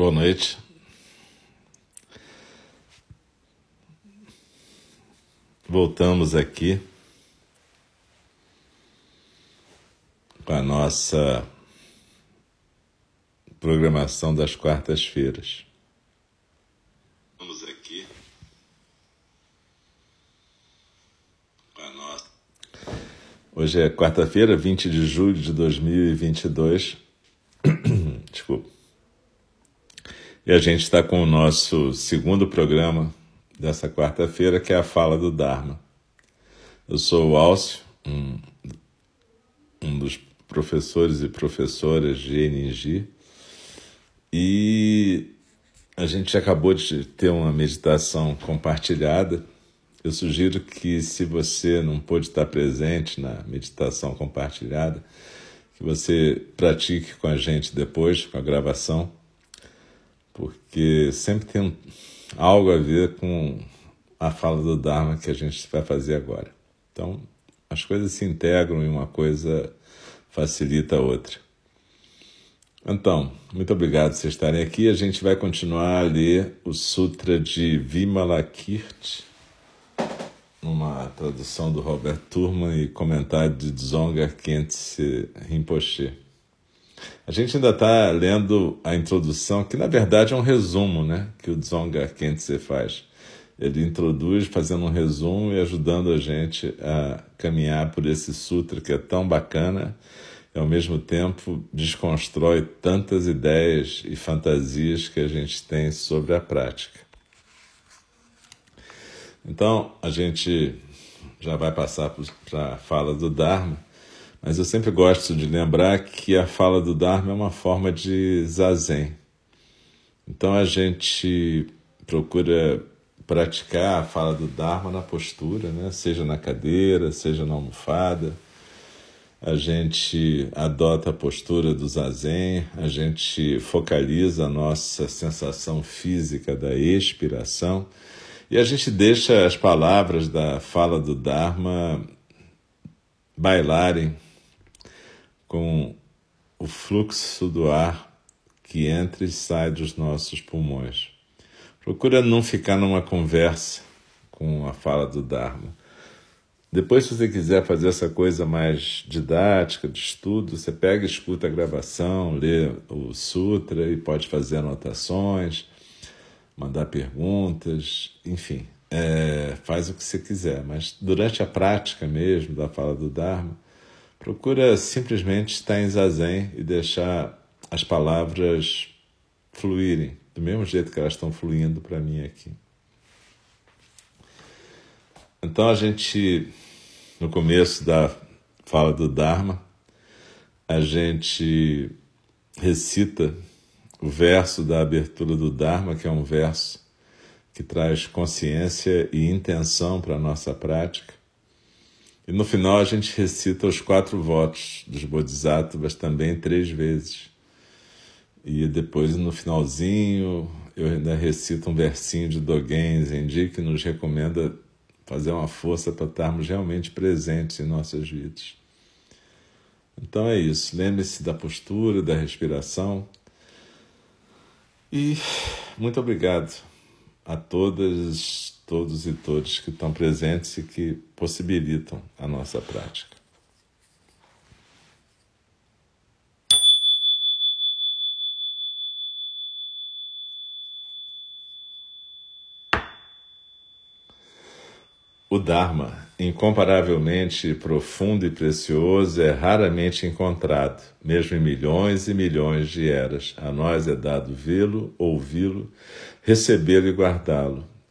Boa noite. Voltamos aqui com a nossa programação das quartas-feiras. Vamos aqui com a nossa. Hoje é quarta-feira, 20 de julho de 2022. E a gente está com o nosso segundo programa dessa quarta-feira, que é a Fala do Dharma. Eu sou o Alcio, um, um dos professores e professoras de NG, e a gente acabou de ter uma meditação compartilhada. Eu sugiro que, se você não pôde estar presente na meditação compartilhada, que você pratique com a gente depois, com a gravação porque sempre tem algo a ver com a fala do Dharma que a gente vai fazer agora. Então, as coisas se integram e uma coisa facilita a outra. Então, muito obrigado por vocês estarem aqui. A gente vai continuar a ler o Sutra de Vimalakirti, numa tradução do Robert Turman e comentário de Dzonga Khyentse Rinpoche. A gente ainda está lendo a introdução, que na verdade é um resumo né, que o Dzonga Khyentse faz. Ele introduz fazendo um resumo e ajudando a gente a caminhar por esse sutra que é tão bacana e ao mesmo tempo desconstrói tantas ideias e fantasias que a gente tem sobre a prática. Então, a gente já vai passar para a fala do Dharma mas eu sempre gosto de lembrar que a fala do Dharma é uma forma de zazen. Então a gente procura praticar a fala do Dharma na postura, né? seja na cadeira, seja na almofada. A gente adota a postura do zazen, a gente focaliza a nossa sensação física da expiração e a gente deixa as palavras da fala do Dharma bailarem com o fluxo do ar que entra e sai dos nossos pulmões. Procura não ficar numa conversa com a fala do Dharma. Depois, se você quiser fazer essa coisa mais didática, de estudo, você pega escuta a gravação, lê o sutra e pode fazer anotações, mandar perguntas, enfim, é, faz o que você quiser. Mas durante a prática mesmo da fala do Dharma, Procura simplesmente estar em zazen e deixar as palavras fluírem, do mesmo jeito que elas estão fluindo para mim aqui. Então a gente, no começo da fala do Dharma, a gente recita o verso da abertura do Dharma, que é um verso que traz consciência e intenção para a nossa prática. E no final a gente recita os quatro votos dos Bodhisattvas também três vezes. E depois no finalzinho eu ainda recito um versinho de Dogen Zenji que nos recomenda fazer uma força para estarmos realmente presentes em nossas vidas. Então é isso. Lembre-se da postura, da respiração. E muito obrigado a todas todos e todas que estão presentes e que possibilitam a nossa prática. O Dharma, incomparavelmente profundo e precioso, é raramente encontrado, mesmo em milhões e milhões de eras. A nós é dado vê-lo, ouvi-lo, recebê-lo e guardá-lo.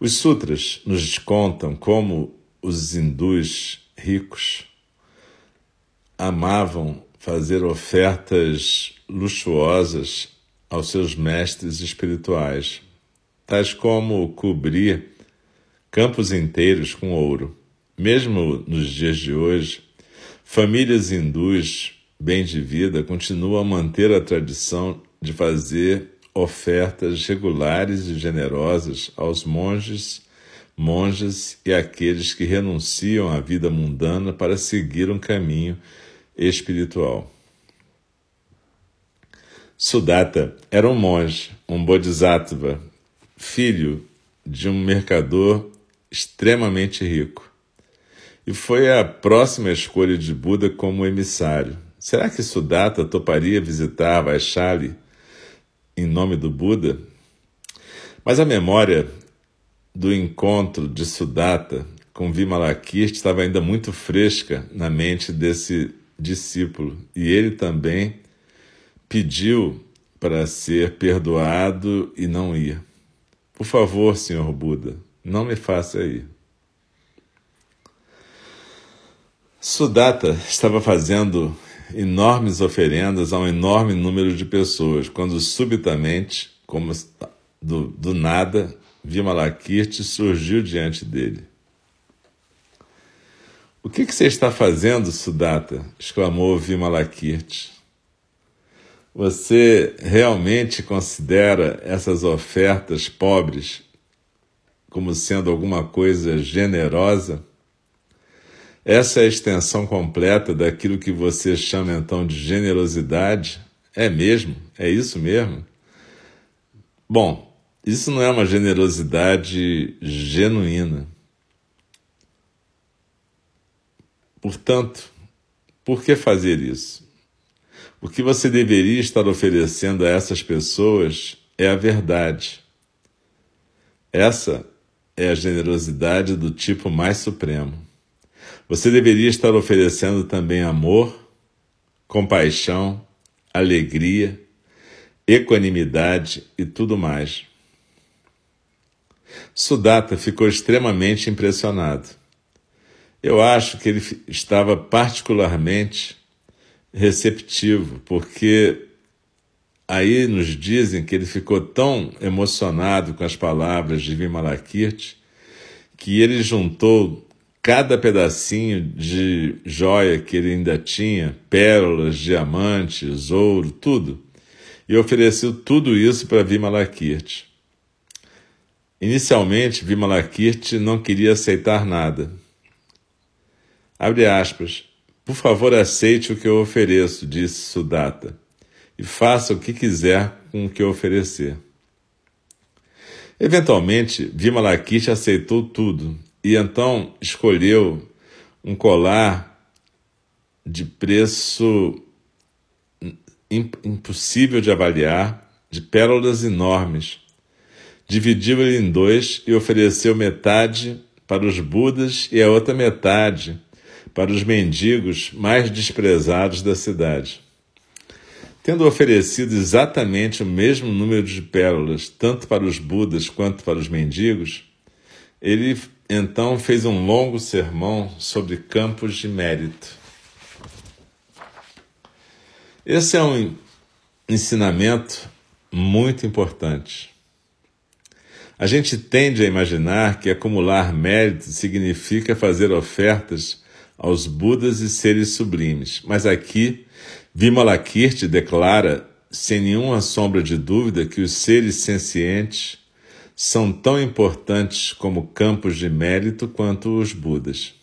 Os sutras nos contam como os hindus ricos amavam fazer ofertas luxuosas aos seus mestres espirituais, tais como cobrir campos inteiros com ouro. Mesmo nos dias de hoje, famílias hindus bem de vida continuam a manter a tradição de fazer ofertas regulares e generosas aos monges, monjas e aqueles que renunciam à vida mundana para seguir um caminho espiritual. Sudatta era um monge, um bodhisattva, filho de um mercador extremamente rico. E foi a próxima escolha de Buda como emissário. Será que Sudatta toparia visitar Vaishali em nome do Buda? Mas a memória do encontro de Sudatta com Vimalakirti estava ainda muito fresca na mente desse discípulo e ele também pediu para ser perdoado e não ia. Por favor, Senhor Buda, não me faça ir. Sudatta estava fazendo enormes oferendas a um enorme número de pessoas, quando subitamente, como do, do nada, Vimalakirti surgiu diante dele. O que, que você está fazendo, Sudatta? exclamou Vimalakirti. Você realmente considera essas ofertas pobres como sendo alguma coisa generosa? Essa é a extensão completa daquilo que você chama então de generosidade? É mesmo? É isso mesmo? Bom, isso não é uma generosidade genuína. Portanto, por que fazer isso? O que você deveria estar oferecendo a essas pessoas é a verdade. Essa é a generosidade do tipo mais supremo. Você deveria estar oferecendo também amor, compaixão, alegria, equanimidade e tudo mais. Sudatta ficou extremamente impressionado. Eu acho que ele estava particularmente receptivo, porque aí nos dizem que ele ficou tão emocionado com as palavras de Vimalakirti que ele juntou cada pedacinho de joia que ele ainda tinha, pérolas, diamantes, ouro, tudo, e ofereceu tudo isso para Vimalakirti. Inicialmente, Vimalakirti não queria aceitar nada Abre aspas. Por favor, aceite o que eu ofereço, disse Sudatta, e faça o que quiser com o que eu oferecer. Eventualmente, Vimalakirti aceitou tudo e então escolheu um colar de preço impossível de avaliar, de pérolas enormes. Dividiu ele em dois e ofereceu metade para os Budas e a outra metade para os mendigos mais desprezados da cidade. Tendo oferecido exatamente o mesmo número de pérolas, tanto para os Budas quanto para os mendigos, ele então fez um longo sermão sobre campos de mérito. Esse é um ensinamento muito importante. A gente tende a imaginar que acumular mérito significa fazer ofertas aos Budas e seres sublimes. Mas aqui, Vimalakirti declara, sem nenhuma sombra de dúvida, que os seres sencientes são tão importantes como campos de mérito quanto os Budas.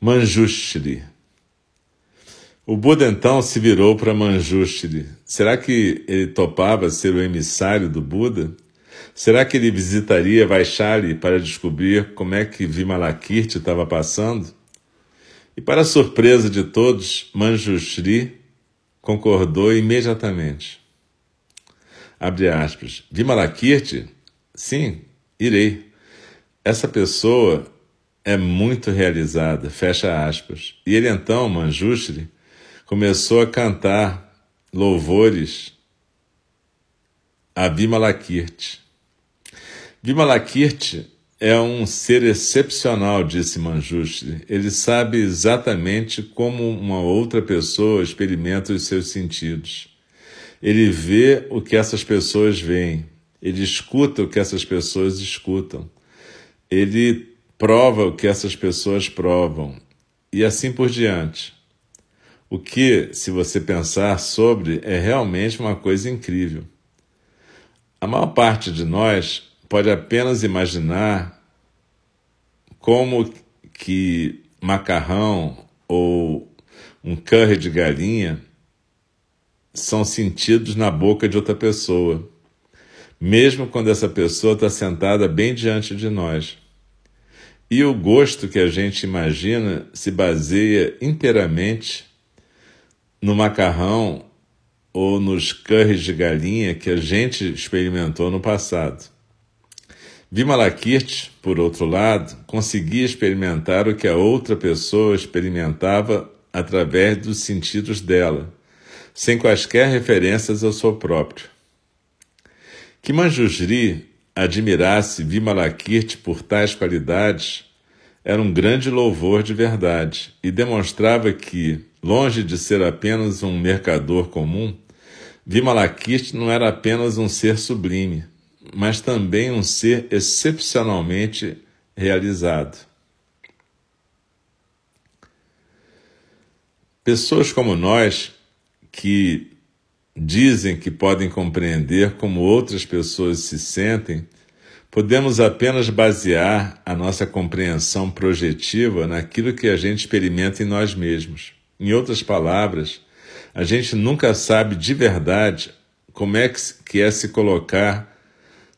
Manjushri. O Buda então se virou para Manjushri. Será que ele topava ser o emissário do Buda? Será que ele visitaria Vaishali para descobrir como é que Vimalakirti estava passando? E para surpresa de todos, Manjushri concordou imediatamente. Abre aspas. Vimalakirti? Sim, irei. Essa pessoa é muito realizada, fecha aspas. E ele então, Manjushri, começou a cantar louvores a Vimalakirti. Vimalakirti é um ser excepcional, disse Manjushri. Ele sabe exatamente como uma outra pessoa experimenta os seus sentidos. Ele vê o que essas pessoas veem. Ele escuta o que essas pessoas escutam. Ele prova o que essas pessoas provam. E assim por diante. O que, se você pensar sobre, é realmente uma coisa incrível. A maior parte de nós pode apenas imaginar como que macarrão ou um curry de galinha são sentidos na boca de outra pessoa, mesmo quando essa pessoa está sentada bem diante de nós. E o gosto que a gente imagina se baseia inteiramente no macarrão ou nos curries de galinha que a gente experimentou no passado. Vimalakirti, por outro lado, conseguia experimentar o que a outra pessoa experimentava através dos sentidos dela, sem quaisquer referências ao seu próprio. Que Manjusri admirasse Vimalakirti por tais qualidades era um grande louvor de verdade e demonstrava que, longe de ser apenas um mercador comum, Vimalakirti não era apenas um ser sublime, mas também um ser excepcionalmente realizado. Pessoas como nós, que dizem que podem compreender como outras pessoas se sentem, podemos apenas basear a nossa compreensão projetiva naquilo que a gente experimenta em nós mesmos. Em outras palavras, a gente nunca sabe de verdade como é que é se colocar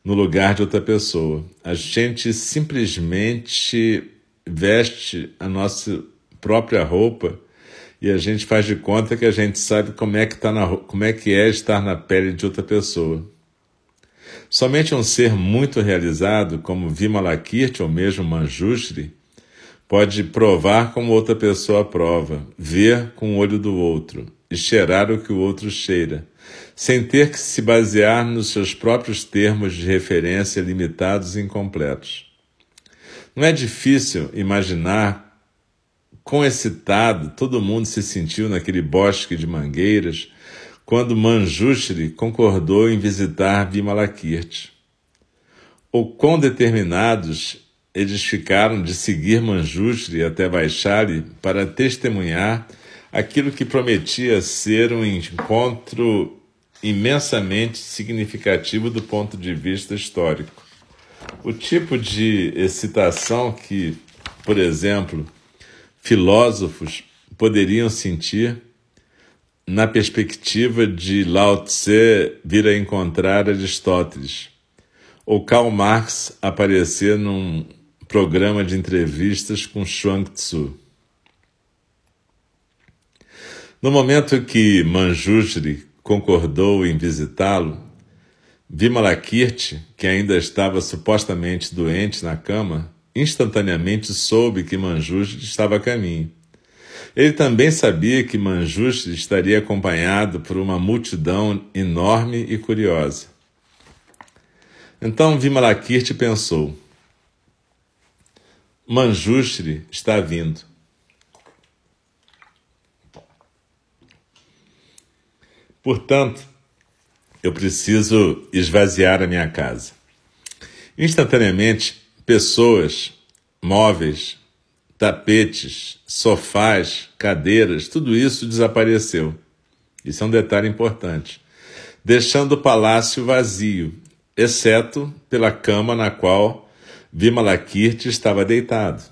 no lugar de outra pessoa. A gente simplesmente veste a nossa própria roupa e a gente faz de conta que a gente sabe como é que, tá na, como é, que é estar na pele de outra pessoa. Somente um ser muito realizado, como Vimalakirti ou mesmo Manjushri, pode provar como outra pessoa prova, ver com o olho do outro e cheirar o que o outro cheira sem ter que se basear nos seus próprios termos de referência limitados e incompletos. Não é difícil imaginar quão excitado todo mundo se sentiu naquele bosque de mangueiras quando Manjushri concordou em visitar Vimalakirti. Ou quão determinados eles ficaram de seguir Manjushri até Vaishali para testemunhar aquilo que prometia ser um encontro imensamente significativo do ponto de vista histórico. O tipo de excitação que, por exemplo, filósofos poderiam sentir na perspectiva de Lao Tse vir a encontrar Aristóteles, ou Karl Marx aparecer num programa de entrevistas com Chuang Tzu. No momento que Manjushri concordou em visitá-lo, Vimalakirti, que ainda estava supostamente doente na cama, instantaneamente soube que Manjushri estava a caminho. Ele também sabia que Manjushri estaria acompanhado por uma multidão enorme e curiosa. Então Vimalakirti pensou: Manjushri está vindo. Portanto, eu preciso esvaziar a minha casa. Instantaneamente, pessoas, móveis, tapetes, sofás, cadeiras, tudo isso desapareceu. Isso é um detalhe importante. Deixando o palácio vazio, exceto pela cama na qual Vimalakirti estava deitado.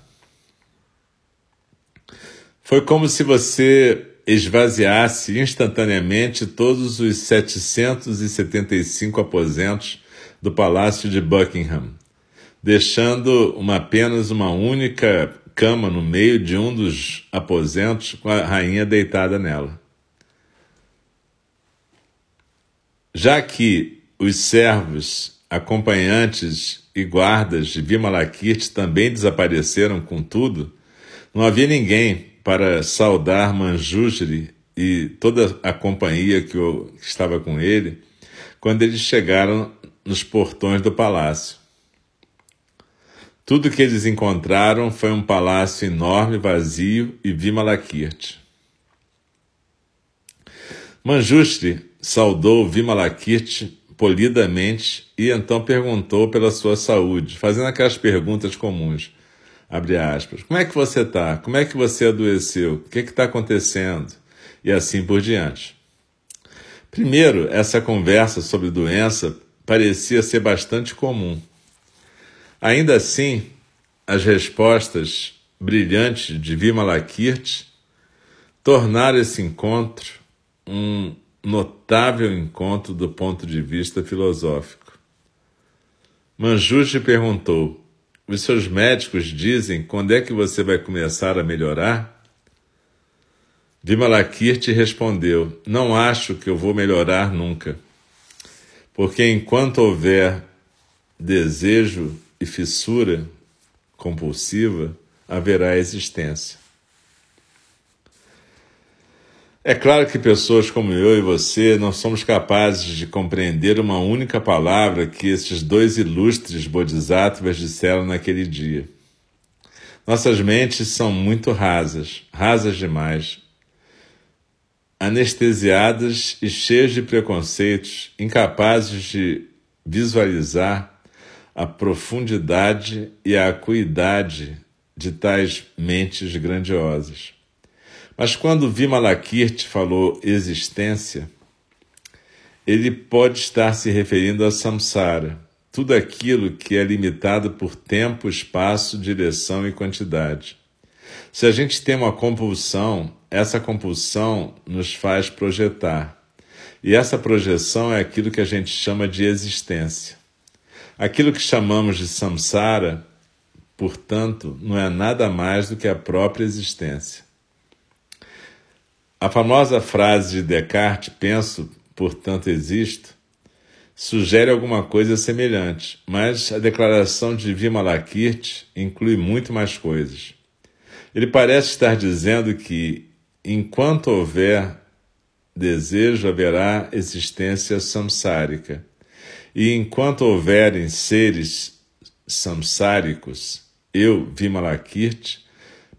Foi como se você esvaziasse instantaneamente todos os 775 aposentos do Palácio de Buckingham, deixando uma, apenas uma única cama no meio de um dos aposentos com a rainha deitada nela. Já que os servos, acompanhantes e guardas de Vimalakirti também desapareceram com tudo, não havia ninguém para saudar Manjusri e toda a companhia que estava com ele quando eles chegaram nos portões do palácio. Tudo que eles encontraram foi um palácio enorme, vazio e Vimalakirti. Manjushri saudou Vimalakirti polidamente e então perguntou pela sua saúde, fazendo aquelas perguntas comuns. Abre aspas. Como é que você está? Como é que você adoeceu? O que está acontecendo? E assim por diante. Primeiro, essa conversa sobre doença parecia ser bastante comum. Ainda assim, as respostas brilhantes de Vimalakirti tornaram esse encontro um notável encontro do ponto de vista filosófico. Manjushri perguntou: Os seus médicos dizem quando é que você vai começar a melhorar? Vimalakirti respondeu: Não acho que eu vou melhorar nunca, porque enquanto houver desejo e fissura compulsiva, haverá existência. É claro que pessoas como eu e você não somos capazes de compreender uma única palavra que esses dois ilustres bodhisattvas disseram naquele dia. Nossas mentes são muito rasas, rasas demais, anestesiadas e cheias de preconceitos, incapazes de visualizar a profundidade e a acuidade de tais mentes grandiosas. Mas quando Vimalakirti falou existência, ele pode estar se referindo a samsara, tudo aquilo que é limitado por tempo, espaço, direção e quantidade. Se a gente tem uma compulsão, essa compulsão nos faz projetar. E essa projeção é aquilo que a gente chama de existência. Aquilo que chamamos de samsara, portanto, não é nada mais do que a própria existência. A famosa frase de Descartes, penso, portanto existo, sugere alguma coisa semelhante, mas a declaração de Vimalakirti inclui muito mais coisas. Ele parece estar dizendo que, enquanto houver desejo, haverá existência samsárica e enquanto houverem seres samsáricos, eu, Vimalakirti,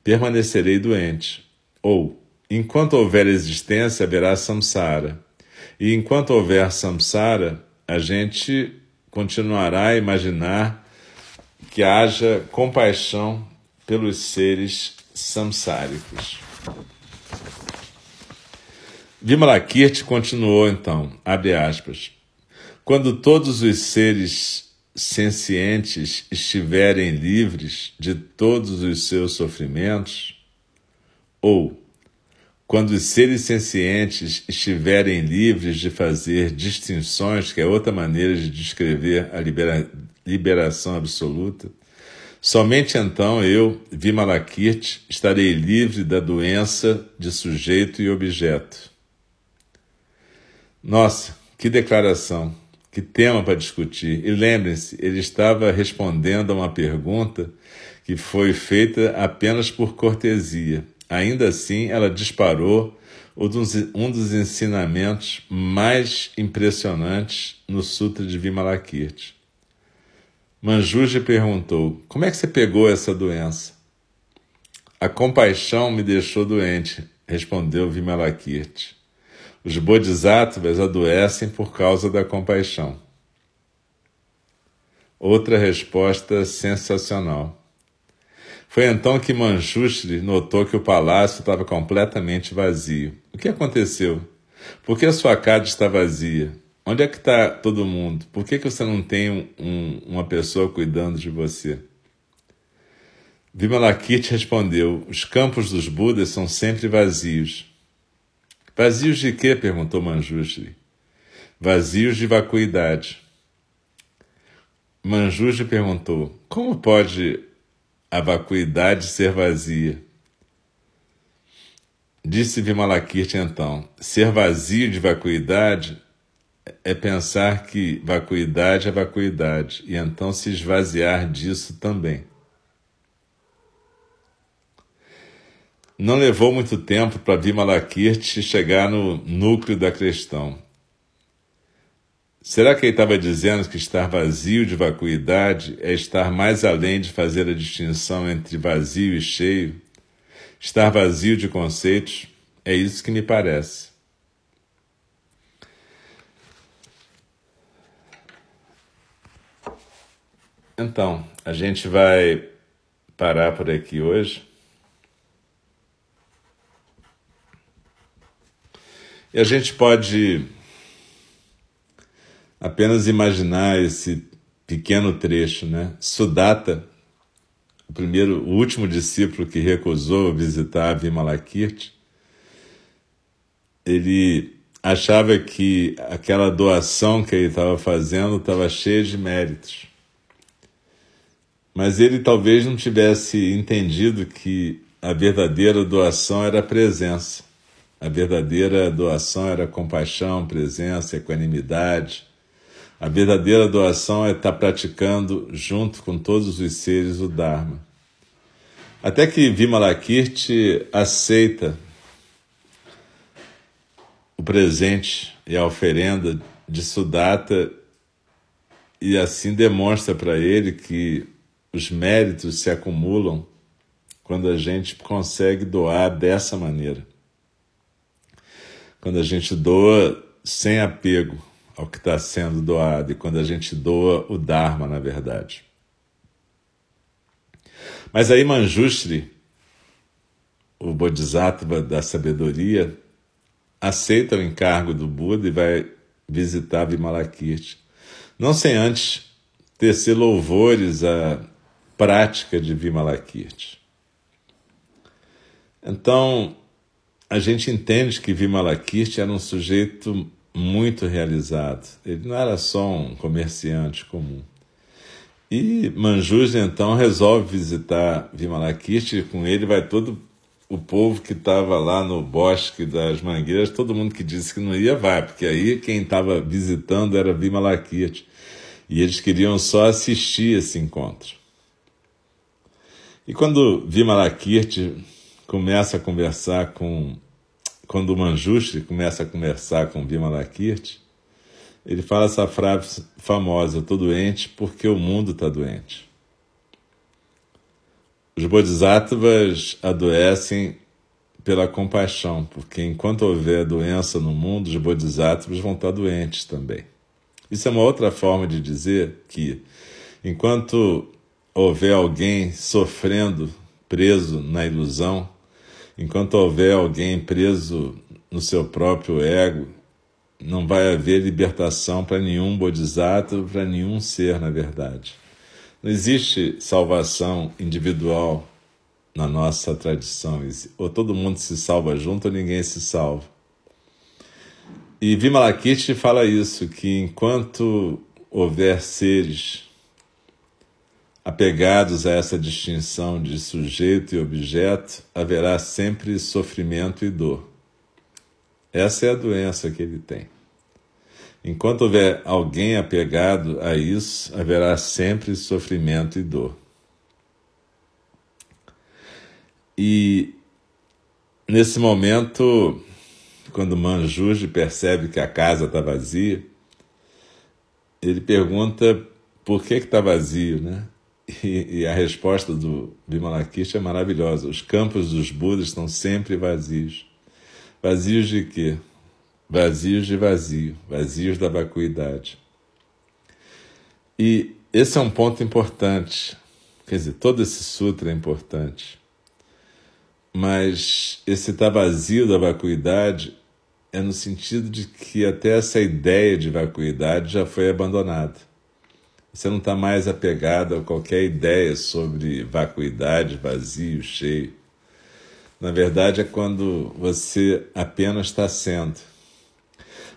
permanecerei doente. Ou, enquanto houver existência, haverá samsara. E enquanto houver samsara, a gente continuará a imaginar que haja compaixão pelos seres samsáricos. Vimalakirti continuou então, abre aspas, quando todos os seres sencientes estiverem livres de todos os seus sofrimentos, ou quando os seres sencientes estiverem livres de fazer distinções, que é outra maneira de descrever a libera liberação absoluta, somente então eu, Vimalakirti, estarei livre da doença de sujeito e objeto. Nossa, que declaração! Que tema para discutir. E lembrem-se, ele estava respondendo a uma pergunta que foi feita apenas por cortesia. Ainda assim, ela disparou um dos ensinamentos mais impressionantes no Sutra de Vimalakirti. Manjuji perguntou: Como é que você pegou essa doença? A compaixão me deixou doente, respondeu Vimalakirti. Os bodhisattvas adoecem por causa da compaixão. Outra resposta sensacional. Foi então que Manjushri notou que o palácio estava completamente vazio. O que aconteceu? Por que a sua casa está vazia? Onde é que está todo mundo? Por que, que você não tem um, uma pessoa cuidando de você? Vimalakirti respondeu: Os campos dos Budas são sempre vazios. Vazios de quê? perguntou Manjushri. Vazios de vacuidade. Manjushri perguntou: Como pode a vacuidade ser vazia? Disse Vimalakirti então: Ser vazio de vacuidade é pensar que vacuidade é vacuidade e então se esvaziar disso também. Não levou muito tempo para Vimalakirti chegar no núcleo da questão. Será que ele estava dizendo que estar vazio de vacuidade é estar mais além de fazer a distinção entre vazio e cheio? Estar vazio de conceitos? É isso que me parece. Então, a gente vai parar por aqui hoje. E a gente pode apenas imaginar esse pequeno trecho, né? Sudata, o primeiro, o último discípulo que recusou visitar Vimalakirti, ele achava que aquela doação que ele estava fazendo estava cheia de méritos. Mas ele talvez não tivesse entendido que a verdadeira doação era a presença. A verdadeira doação era compaixão, presença, equanimidade. A verdadeira doação é estar praticando junto com todos os seres o Dharma. Até que Vimalakirti aceita o presente e a oferenda de Sudatta e assim demonstra para ele que os méritos se acumulam quando a gente consegue doar dessa maneira. Quando a gente doa sem apego ao que está sendo doado e quando a gente doa o Dharma, na verdade. Mas aí Manjushri, o Bodhisattva da sabedoria, aceita o encargo do Buda e vai visitar Vimalakirti. Não sem antes tecer louvores a prática de Vimalakirti. Então, a gente entende que Vimalakirti era um sujeito muito realizado. Ele não era só um comerciante comum. E Manjushri, então, resolve visitar Vimalakirti. Com ele vai todo o povo que estava lá no bosque das mangueiras, todo mundo que disse que não ia, vai, porque aí quem estava visitando era Vimalakirti. E eles queriam só assistir esse encontro. E quando Vimalakirti começa a conversar com. Quando o Manjushri começa a conversar com Vimalakirti, ele fala essa frase famosa: estou doente porque o mundo está doente. Os bodhisattvas adoecem pela compaixão, porque enquanto houver doença no mundo, os bodhisattvas vão estar doentes também. Isso é uma outra forma de dizer que, enquanto houver alguém sofrendo, preso na ilusão, enquanto houver alguém preso no seu próprio ego, não vai haver libertação para nenhum bodhisattva, para nenhum ser, na verdade. Não existe salvação individual na nossa tradição. Ou todo mundo se salva junto ou ninguém se salva. E Vimalakirti fala isso, que enquanto houver seres Apegados a essa distinção de sujeito e objeto, haverá sempre sofrimento e dor. Essa é a doença que ele tem. Enquanto houver alguém apegado a isso, haverá sempre sofrimento e dor. E nesse momento, quando Manjuji percebe que a casa está vazia, ele pergunta por que está vazio, né? E, e, a resposta do Vimalakirti é maravilhosa. Os campos dos Budas estão sempre vazios. Vazios de quê? Vazios de vazio, vazios da vacuidade. E esse é um ponto importante. Quer dizer, todo esse sutra é importante. Mas esse estar tá vazio da vacuidade é no sentido de que até essa ideia de vacuidade já foi abandonada. Você não está mais apegado a qualquer ideia sobre vacuidade, vazio, cheio. Na verdade, é quando você apenas está sendo.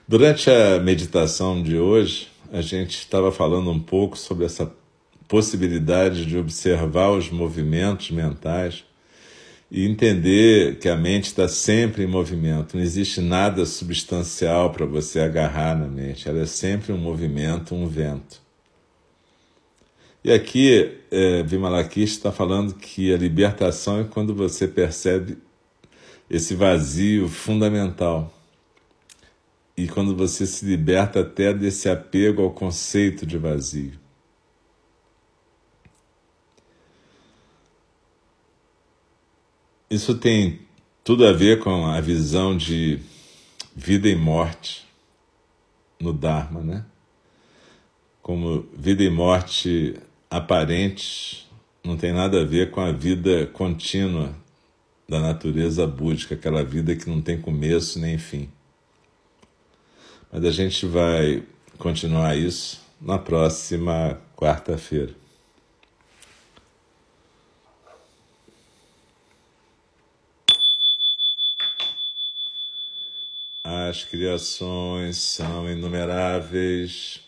Durante a meditação de hoje, a gente estava falando um pouco sobre essa possibilidade de observar os movimentos mentais e entender que a mente está sempre em movimento. Não existe nada substancial para você agarrar na mente. Ela é sempre um movimento, um vento. E aqui, é, Vimalakirti está falando que a libertação é quando você percebe esse vazio fundamental. E quando você se liberta até desse apego ao conceito de vazio. Isso tem tudo a ver com a visão de vida e morte no Dharma, né? Como vida e morte aparentes não tem nada a ver com a vida contínua da natureza búdica, aquela vida que não tem começo nem fim. Mas a gente vai continuar isso na próxima quarta-feira. As criações são inumeráveis,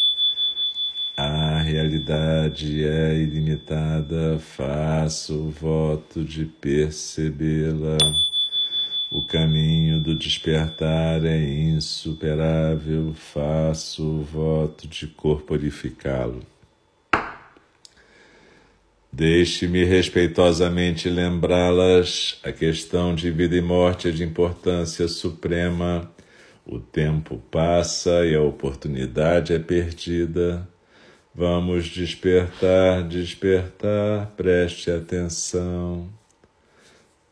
Realidade é ilimitada, faço o voto de percebê-la. O caminho do despertar é insuperável, faço o voto de corporificá-lo. Deixe-me respeitosamente lembrá-las: a questão de vida e morte é de importância suprema. O tempo passa e a oportunidade é perdida. Vamos despertar, despertar, preste atenção.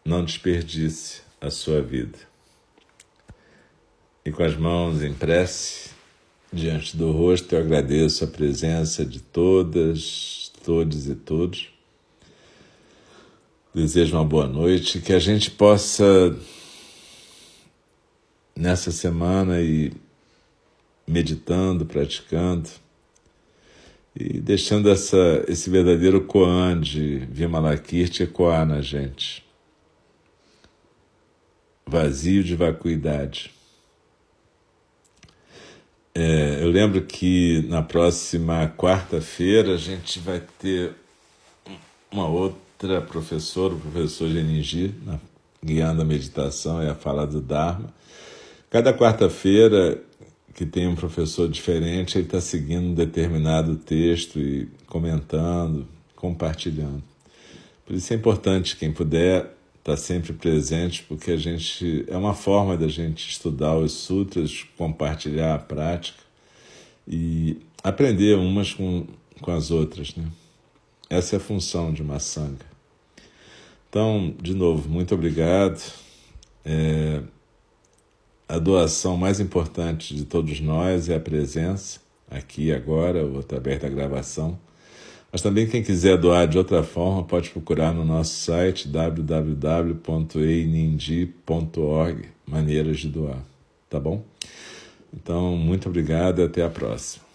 Não desperdice a sua vida. E com as mãos em prece, diante do rosto, eu agradeço a presença de todas, todos e todos. Desejo uma boa noite, que a gente possa, nessa semana, ir meditando, praticando e deixando essa, esse verdadeiro koan de Vimalakirti ecoar na gente. Vazio de vacuidade. É, eu lembro que na próxima quarta-feira a gente vai ter uma outra professora, o professor Geningi, guiando a meditação e a fala do Dharma. Cada quarta-feira que tem um professor diferente, ele está seguindo um determinado texto e comentando, compartilhando. Por isso é importante, quem puder, está sempre presente, porque a gente é uma forma da gente estudar os sutras, compartilhar a prática e aprender umas com, com as outras. Né? Essa é a função de uma sanga. Então, de novo, muito obrigado. É, a doação mais importante de todos nós é a presença, aqui agora, ou através da gravação mas também quem quiser doar de outra forma pode procurar no nosso site www.einindi.org maneiras de doar, tá bom? Então, muito obrigado e até a próxima.